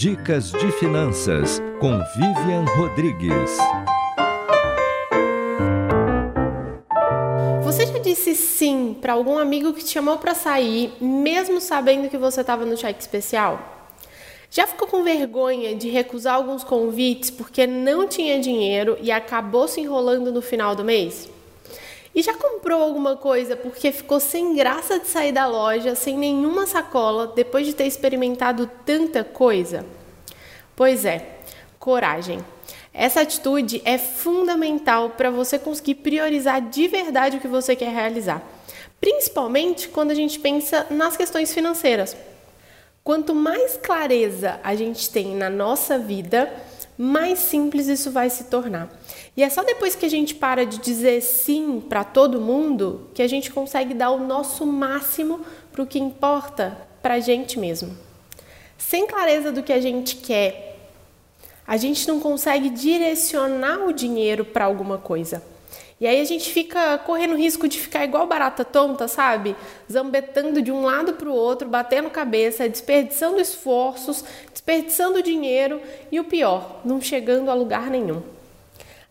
Dicas de Finanças com Vivian Rodrigues. Você já disse sim para algum amigo que te chamou para sair, mesmo sabendo que você estava no cheque especial? Já ficou com vergonha de recusar alguns convites porque não tinha dinheiro e acabou se enrolando no final do mês? E já comprou alguma coisa porque ficou sem graça de sair da loja, sem nenhuma sacola, depois de ter experimentado tanta coisa? Pois é, coragem. Essa atitude é fundamental para você conseguir priorizar de verdade o que você quer realizar, principalmente quando a gente pensa nas questões financeiras. Quanto mais clareza a gente tem na nossa vida, mais simples isso vai se tornar. E é só depois que a gente para de dizer sim para todo mundo que a gente consegue dar o nosso máximo para o que importa para a gente mesmo. Sem clareza do que a gente quer, a gente não consegue direcionar o dinheiro para alguma coisa. E aí a gente fica correndo risco de ficar igual barata tonta, sabe? Zambetando de um lado para o outro, batendo cabeça, desperdiçando esforços, desperdiçando dinheiro e o pior, não chegando a lugar nenhum.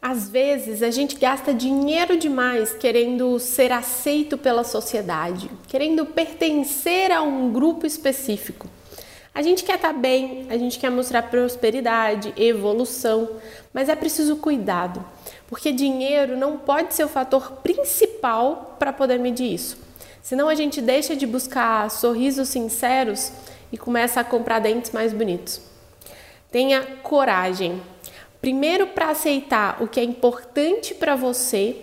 Às vezes a gente gasta dinheiro demais querendo ser aceito pela sociedade, querendo pertencer a um grupo específico. A gente quer estar tá bem, a gente quer mostrar prosperidade, evolução, mas é preciso cuidado, porque dinheiro não pode ser o fator principal para poder medir isso. Senão a gente deixa de buscar sorrisos sinceros e começa a comprar dentes mais bonitos. Tenha coragem. Primeiro para aceitar o que é importante para você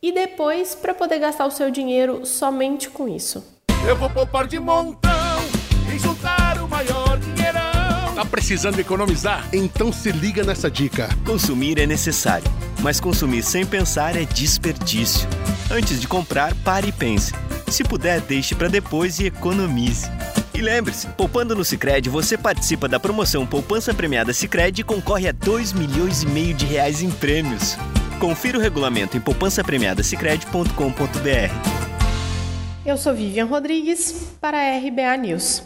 e depois para poder gastar o seu dinheiro somente com isso. Eu vou poupar de montão maior dinheirão. Tá precisando economizar? Então se liga nessa dica. Consumir é necessário, mas consumir sem pensar é desperdício. Antes de comprar, pare e pense. Se puder, deixe para depois e economize. E lembre-se, poupando no Sicredi, você participa da promoção Poupança Premiada Sicredi e concorre a 2 milhões e meio de reais em prêmios. Confira o regulamento em poupancapremiadasicredi.com.br. Eu sou Vivian Rodrigues para a RBA News.